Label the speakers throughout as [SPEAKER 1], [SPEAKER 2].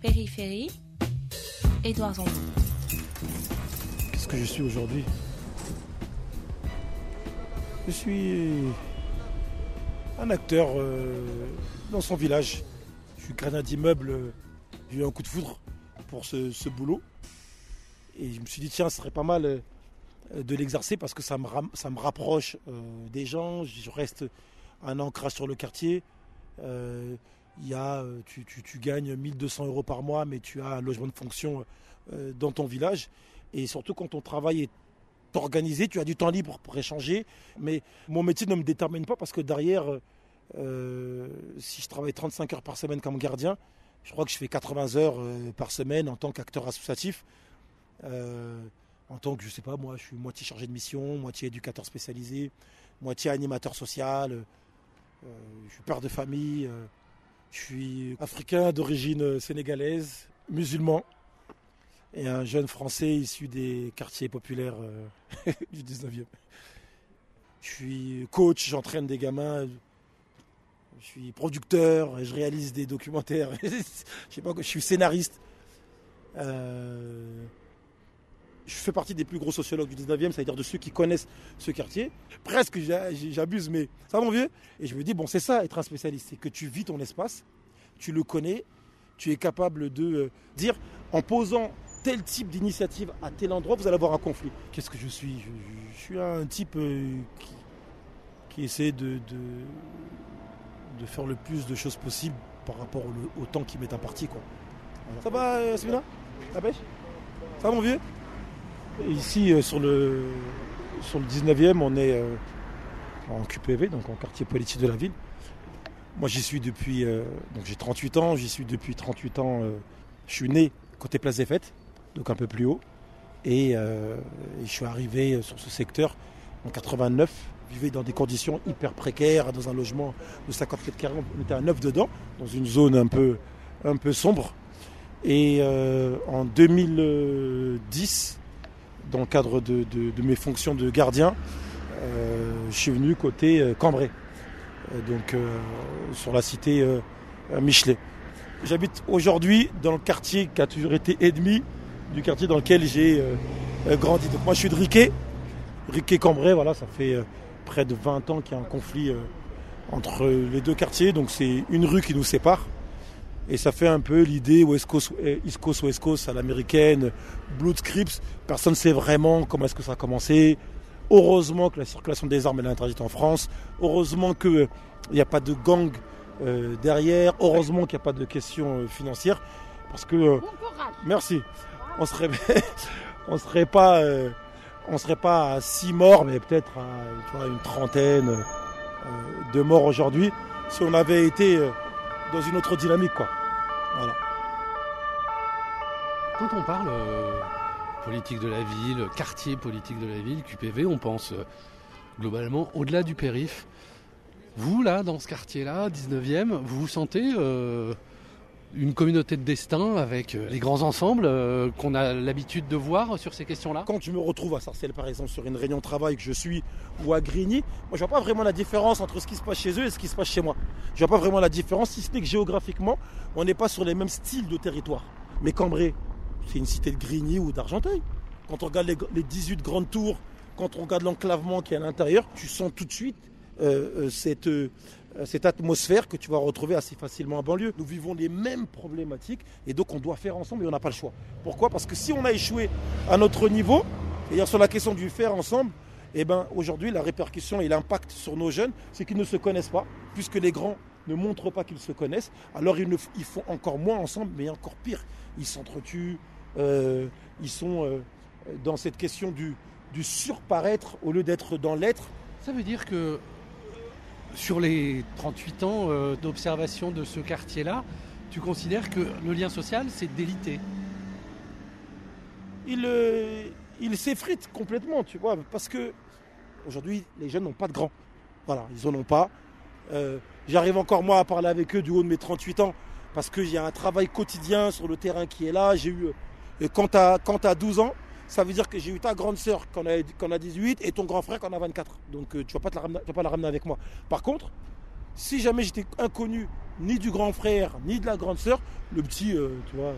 [SPEAKER 1] Périphérie, Édouard Zambon.
[SPEAKER 2] Qu'est-ce que je suis aujourd'hui? Je suis un acteur euh, dans son village. Je suis gradin d'immeuble. euh, J'ai eu un coup de foudre pour ce, boulot. Et je me suis dit, tiens, ce serait pas mal euh, de l'exercer parce que ça me, ça me rapproche des gens. Je reste un ancrage sur le quartier. Il y a, euh, tu, tu- tu gagnes 1200 euros par mois, mais tu as un logement de fonction euh, dans ton village. Et surtout quand ton travail est organisé, tu as du temps libre pour échanger. Mais mon métier ne me détermine pas parce que derrière, euh, si je travaille 35 heures par semaine comme gardien, je crois que je fais 80 heures par semaine en tant qu'acteur associatif. En tant que, je sais pas, moi, je suis moitié chargé de mission, moitié éducateur spécialisé, moitié animateur social. je suis père de famille. Je suis africain d'origine euh, sénégalaise, musulman et un jeune français issu des quartiers populaires euh, du 19e. Je suis coach, j'entraîne des gamins, je suis producteur, je réalise des documentaires, je sais pas je suis scénariste. Euh, je fais partie des plus gros sociologues du 19e, c'est-à-dire de ceux qui connaissent ce quartier. Presque, j'a- j'abuse, mais ça, mon vieux? Et je me dis, bon, c'est ça, être un spécialiste, c'est que tu vis ton espace, tu le connais, tu es capable de euh, dire, en posant tel type d'initiative à tel endroit, vous allez avoir un conflit. Qu'est-ce que je suis? Je, suis un type euh, qui, essaie de, de, faire le plus de choses possibles par rapport au, temps qui m'est imparti. Quoi. Ça va, euh, Yasmina La pêche? Ça va, mon vieux? Ici, euh, sur, le, sur le 19e, on est euh, en QPV, donc en quartier politique de la ville. Moi, j'y suis depuis. euh, donc, j'ai 38 ans, j'y suis depuis 38 ans. je suis né côté Place des Fêtes, donc un peu plus haut. Et, je suis arrivé sur ce secteur en 89. Je vivais dans des conditions hyper précaires, dans un logement de 50 mètres carrés. On était à 9 dedans, dans une zone un peu, un peu sombre. Et en 2010, dans le cadre de, mes fonctions de gardien, euh, je suis venu côté euh, Cambrai, Euh, donc sur la cité Michelet. J'habite aujourd'hui dans le quartier qui a toujours été ennemi du quartier dans lequel j'ai grandi. Donc moi je suis de Riquet, Riquet-Cambrai, voilà, ça fait près de 20 ans qu'il y a un conflit entre les deux quartiers, donc c'est une rue qui nous sépare. Et ça fait un peu l'idée West Coast, euh, East Coast, West Coast à l'américaine, Blood Crips. Personne ne sait vraiment comment est-ce que ça a commencé. Heureusement que la circulation des armes est interdite en France. Heureusement qu'il n'y a pas de gang euh, derrière. Heureusement qu'il n'y a pas de questions euh, financières. Parce que. euh, merci. On serait, on serait pas. euh, on serait pas à 6 morts, mais peut-être à tu vois, une trentaine euh, de morts aujourd'hui si on avait été euh, dans une autre dynamique. Quoi. Voilà.
[SPEAKER 3] Quand on parle euh, politique de la ville, quartier politique de la ville, QPV, on pense euh, globalement au-delà du périph. Vous, là, dans ce quartier-là, 19e, vous vous sentez euh, une communauté de destin avec euh, les grands ensembles euh, qu'on a l'habitude de voir sur ces questions-là
[SPEAKER 2] Quand je me retrouve à Sarcelles, par exemple, sur une réunion de travail que je suis, ou à Grigny, moi je vois pas vraiment la différence entre ce qui se passe chez eux et ce qui se passe chez moi. Je vois pas vraiment la différence, si ce n'est que géographiquement, on n'est pas sur les mêmes styles de territoire. Mais Cambrai, c'est une cité de Grigny ou d'Argenteuil. Quand on regarde les, les 18 grandes tours, quand on regarde l'enclavement qui est à l'intérieur, tu sens tout de suite euh, cette, cette atmosphère que tu vas retrouver assez facilement en banlieue. Nous vivons les mêmes problématiques et donc on doit faire ensemble et on n'a pas le choix. Pourquoi? Parce que si on a échoué à notre niveau, c'est-à-dire sur la question du faire ensemble, eh ben, aujourd'hui la répercussion et l'impact sur nos jeunes, c'est qu'ils ne se connaissent pas, puisque les grands ne montrent pas qu'ils se connaissent, alors ils, font encore moins ensemble, mais encore pire, ils s'entretuent, euh, ils sont euh, dans cette question du surparaître au lieu d'être dans l'être.
[SPEAKER 3] Ça veut dire que sur les 38 ans euh, d'observation de ce quartier-là, tu considères que le lien social, c'est délité
[SPEAKER 2] il, euh, il s'effrite complètement, tu vois, parce que aujourd'hui, les jeunes n'ont pas de grands. Voilà, ils n'en ont pas. Euh, J'arrive encore moi à parler avec eux du haut de mes 38 ans, parce y a un travail quotidien sur le terrain qui est là. J'ai eu, quand tu as, 12 ans, ça veut dire que j'ai eu ta grande sœur quand on a, a 18 et ton grand frère quand on a 24. Donc euh, tu vas, pas te la ramener- tu vas pas la ramener avec moi. Par contre, si jamais j'étais inconnu ni du grand frère, ni de la grande sœur. Le petit, euh, tu vois,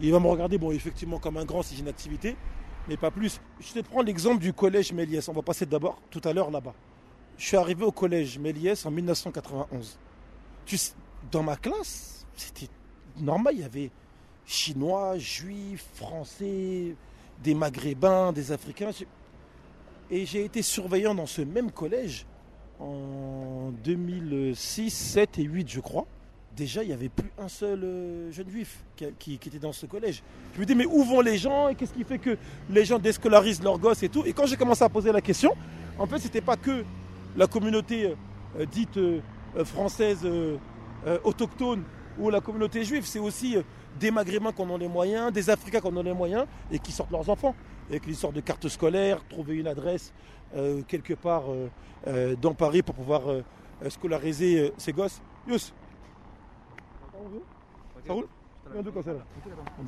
[SPEAKER 2] il va me regarder, bon, effectivement, comme un grand si j'ai une activité, mais pas plus. Je te prends l'exemple du collège Méliès. On va passer d'abord tout à l'heure là-bas. Je suis arrivé au collège Méliès en 1991. Tu dans ma classe, c'était normal, il y avait chinois, juifs, français, des maghrébins, des africains. Et j'ai été surveillant dans ce même collège en 2006, 7 et 8, je crois. Déjà, il n'y avait plus un seul euh, jeune juif qui, était dans ce collège. Je me dis, mais où vont les gens et qu'est-ce qui fait que les gens déscolarisent leurs gosses et tout? Et quand j'ai commencé à poser la question, en fait, ce n'était pas que la communauté euh, euh, dite française autochtone ou la communauté juive, c'est aussi des Maghrébins qui en ont les moyens, des Africains qui en ont les moyens et qui sortent leurs enfants. Avec l'histoire de carte scolaire, trouver une adresse quelque part dans Paris pour pouvoir scolariser ses gosses. Yous, ça roule On ne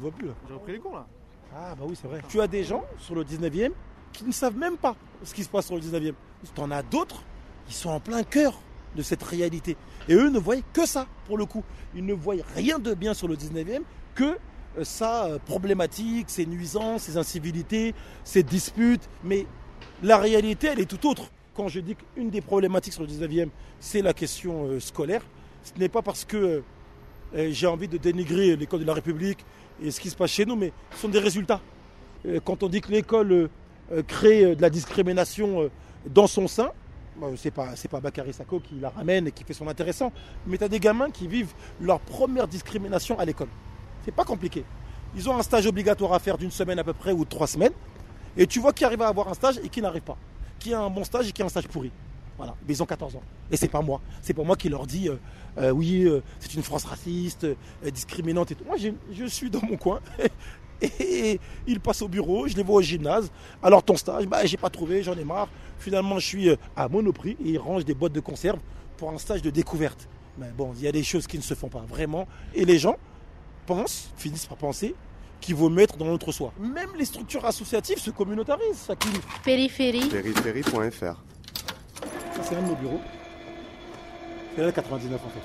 [SPEAKER 2] voit plus là.
[SPEAKER 4] J'ai repris les cours là.
[SPEAKER 2] Ah bah oui c'est vrai. Tu as des gens sur le 19e qui ne savent même pas ce qui se passe sur le 19e. Tu en as d'autres qui sont en plein cœur de cette réalité. Et eux ne voient que ça pour le coup. Ils ne voient rien de bien sur le 19e que euh, sa euh, problématique, ses nuisances, ses incivilités, ses disputes. Mais la réalité, elle est tout autre. Quand je dis qu'une des problématiques sur le 19e, c'est la question euh, scolaire, ce n'est pas parce que j'ai envie de dénigrer l'école de la République et ce qui se passe chez nous, mais ce sont des résultats. Quand on dit que l'école crée de la discrimination dans son sein, c'est pas, pas Bakary Sako qui la ramène et qui fait son intéressant, mais tu as des gamins qui vivent leur première discrimination à l'école. C'est pas compliqué. Ils ont un stage obligatoire à faire d'une semaine à peu près ou trois semaines, et tu vois qui arrive à avoir un stage et qui n'arrive pas. Qui a un bon stage et qui a un stage pourri. Voilà, mais ils ont 14 ans. Et c'est pas moi. C'est pas moi qui leur dis euh, euh, oui, euh, c'est une France raciste, discriminante et tout. Moi, je suis dans mon coin. et ils passent au bureau, je les vois au gymnase. Alors ton stage, bah, j'ai pas trouvé, j'en ai marre. Finalement, je suis à Monoprix et ils rangent des boîtes de conserve pour un stage de découverte. Mais bon, il y a des choses qui ne se font pas vraiment. Et les gens pensent, finissent par penser qu'il vaut mettre dans notre soi. Même les structures associatives se communautarisent.
[SPEAKER 1] Périphérie.
[SPEAKER 5] Périphérie.fr
[SPEAKER 2] c'est un de nos bureaux. C'est là 99 en fait.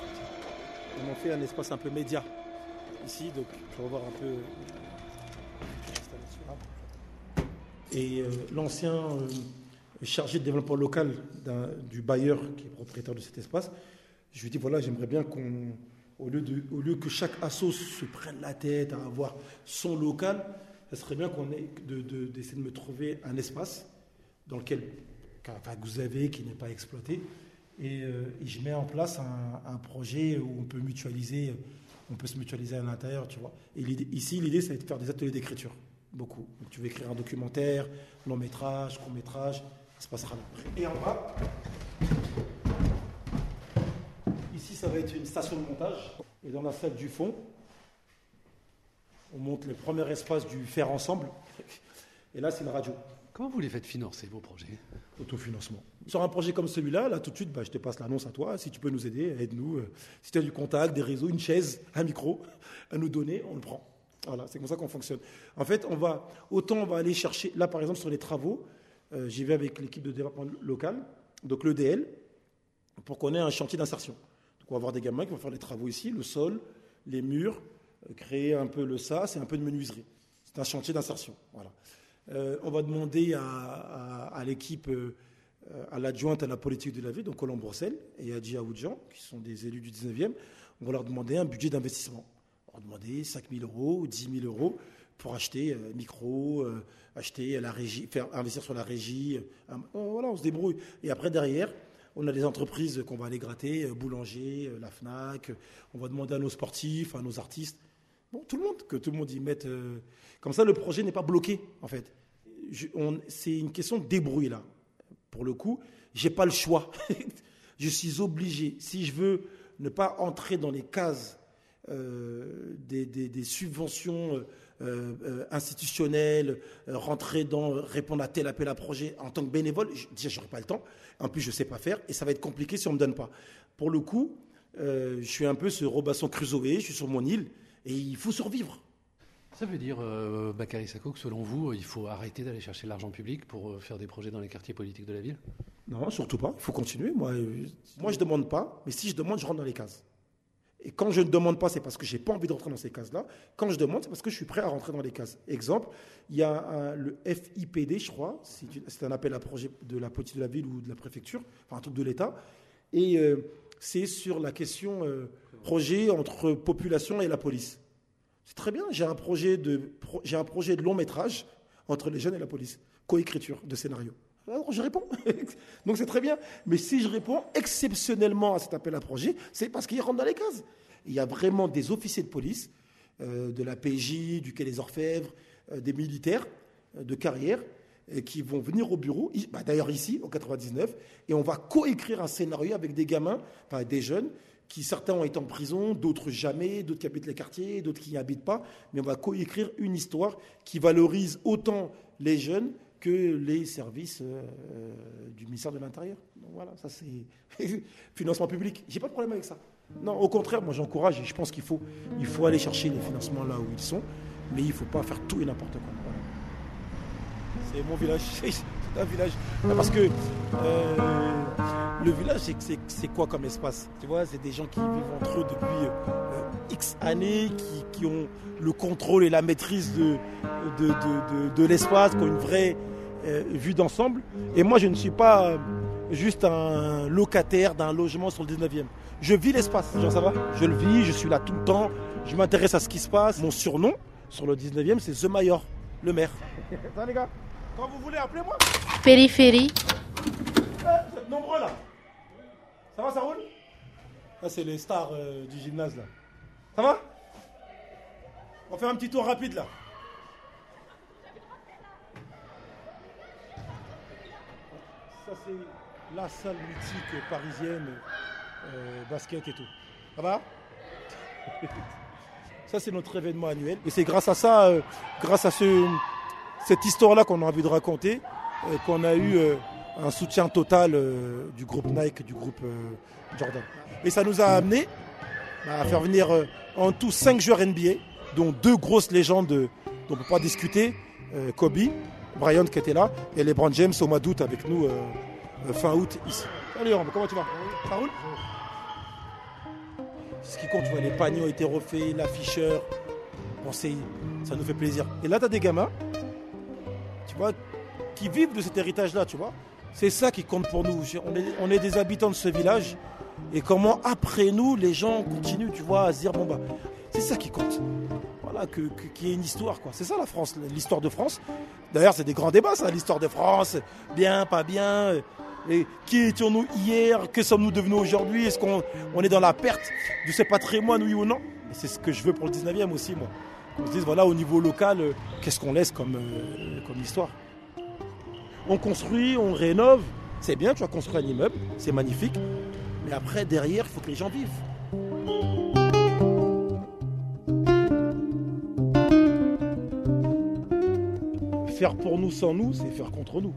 [SPEAKER 2] On a fait un espace un peu média ici, donc je vais voir un peu Et euh, l'ancien euh, chargé de développement local du bailleur qui est propriétaire de cet espace, je lui dis voilà, j'aimerais bien qu'on, au lieu, de, au lieu que chaque assos se prenne la tête à avoir son local, ce serait bien qu'on ait d'essayer de me trouver un espace dans lequel que vous avez, qui n'est pas exploité. Euh, et, je mets en place un, projet où on peut mutualiser, on peut se mutualiser à l'intérieur, tu vois. Et ici, l'idée, c'est de faire des ateliers d'écriture, beaucoup. Donc, tu veux écrire un documentaire, long métrage, court métrage, ça se passera là. Et en bas, ici, ça va être une station de montage. Et dans la salle du fond, on monte le premier espace du faire ensemble. Et là, c'est la radio.
[SPEAKER 3] Comment vous les faites financer, vos projets?
[SPEAKER 2] Autofinancement. Sur un projet comme celui-là, là, tout de suite, bah, je te passe l'annonce à toi. Si tu peux nous aider, aide-nous. Euh, si tu as du contact, des réseaux, une chaise, un micro à nous donner, on le prend. Voilà, c'est comme ça qu'on fonctionne. En fait, on va, autant on va aller chercher, là par exemple sur les travaux, euh, j'y vais avec l'équipe de développement local, donc l'EDL, pour qu'on ait un chantier d'insertion. Donc on va avoir des gamins qui vont faire les travaux ici, le sol, les murs, euh, créer un peu le sas et un peu de menuiserie. C'est un chantier d'insertion. Euh, on va demander à, l'équipe, à l'adjointe à la politique de la ville, donc Colomb Brossel et Adji Aoudjan, qui sont des élus du 19e, on va leur demander un budget d'investissement. On va demander 5 000 euros ou 10 000 euros pour acheter euh, micro, acheter la régie, faire investir sur la régie. voilà, on se débrouille. Et après, derrière, on a des entreprises qu'on va aller gratter, boulanger, la FNAC. On va demander à nos sportifs, à nos artistes Bon, tout le monde, que tout le monde y mette. Euh, comme ça, le projet n'est pas bloqué, en fait. C'est une question de débrouille, là. Pour le coup, j'ai pas le choix. je suis obligé. Si je veux ne pas entrer dans les cases euh, des, subventions euh, institutionnelles, rentrer dans, répondre à tel appel à projet en tant que bénévole, déjà, j'aurai pas le temps. En plus, je sais pas faire et ça va être compliqué si on me donne pas. Pour le coup, je suis un peu ce Robinson Crusoe, je suis sur mon île et il faut survivre.
[SPEAKER 3] Ça veut dire, euh, Bakary Sako, que selon vous, il faut arrêter d'aller chercher l'argent public pour euh, faire des projets dans les quartiers politiques de la ville?
[SPEAKER 2] Non, surtout pas. Il faut continuer. Moi, euh, moi je ne demande pas, mais si je demande, je rentre dans les cases. Et quand je ne demande pas, c'est parce que je n'ai pas envie de rentrer dans ces cases-là. Quand je demande, c'est parce que je suis prêt à rentrer dans les cases. Exemple, il y a le FIPD, je crois, c'est un appel à projet de la politique de la ville ou de la préfecture, enfin un truc de l'État. Et euh, c'est sur la question euh, projet entre population et la police. C'est très bien, j'ai un, projet de, j'ai un projet de long métrage entre les jeunes et la police, coécriture de scénario. Alors je réponds. Donc c'est très bien. Mais si je réponds exceptionnellement à cet appel à projet, c'est parce qu'il rentre dans les cases. Il y a vraiment des officiers de police, euh, de la PJ, du Quai des Orfèvres, euh, des militaires euh, de carrière, qui vont venir au bureau, bah, d'ailleurs ici, en 99, et on va coécrire un scénario avec des gamins, enfin des jeunes, qui certains ont été en prison, d'autres jamais, d'autres qui habitent les quartiers, d'autres qui n'y habitent pas, mais on va coécrire une histoire qui valorise autant les jeunes que les services euh, du ministère de l'Intérieur. Donc voilà, ça c'est financement public. J'ai pas de problème avec ça. Non, au contraire, moi j'encourage et je pense qu'il faut, il faut aller chercher les financements là où ils sont, mais il ne faut pas faire tout et n'importe quoi. C'est mon village, c'est un village. Parce que euh, le village, c'est quoi comme espace? Tu vois, c'est des gens qui vivent entre eux depuis euh, X années, qui, ont le contrôle et la maîtrise de, de l'espace, qui ont une vraie euh, vue d'ensemble. Et moi, je ne suis pas euh, juste un locataire d'un logement sur le 19e. Je vis l'espace, genre ça va? Je le vis, je suis là tout le temps, je m'intéresse à ce qui se passe. Mon surnom sur le 19e, c'est The Mayor, le maire. ça les gars, quand vous voulez, appelez-moi.
[SPEAKER 1] Périphérie.
[SPEAKER 2] Eh, vous êtes nombreux là. Ça va, ça roule? Ça, c'est les stars euh, du gymnase là. Ça va? On va faire un petit tour rapide là. C'est la salle mythique parisienne, euh, basket et tout. Ça va? Ça, c'est notre événement annuel. Et c'est grâce à ça, euh, grâce à ce, cette histoire-là qu'on a envie de raconter, euh, qu'on a eu un soutien total du groupe Nike, du groupe Jordan. Et ça nous a amené à faire venir en tout cinq joueurs NBA, dont deux grosses légendes dont on ne peut pas discuter, Kobe, Brian qui était là, et les Brand James au mois d'août avec nous euh, fin août ici. Salut comment tu vas? Ça roule Ce qui compte, tu vois, les paniers ont été refaits, l'afficheur. Bon, ça nous fait plaisir. Et là, tu as des gamins, tu vois, qui vivent de cet héritage-là, tu vois. C'est ça qui compte pour nous. On est, on est, des habitants de ce village. Et comment, après nous, les gens continuent, tu vois, à se dire, bon, bah, c'est ça qui compte. Voilà, qu'il y ait une histoire. C'est ça la France, l'histoire de France. D'ailleurs, c'est des grands débats, ça, l'histoire de France. Bien, pas bien. Et qui étions-nous hier? Que sommes-nous devenus aujourd'hui? Est-ce qu'on on est dans la perte de ce patrimoine, oui ou non? C'est ce que je veux pour le 19e aussi, moi. On se dise, voilà, au niveau local, euh, qu'est-ce qu'on laisse comme, euh, comme histoire? On construit, on rénove. C'est bien, tu as construit un immeuble, c'est magnifique. Mais après, derrière, il faut que les gens vivent. Faire pour nous sans nous, c'est faire contre nous.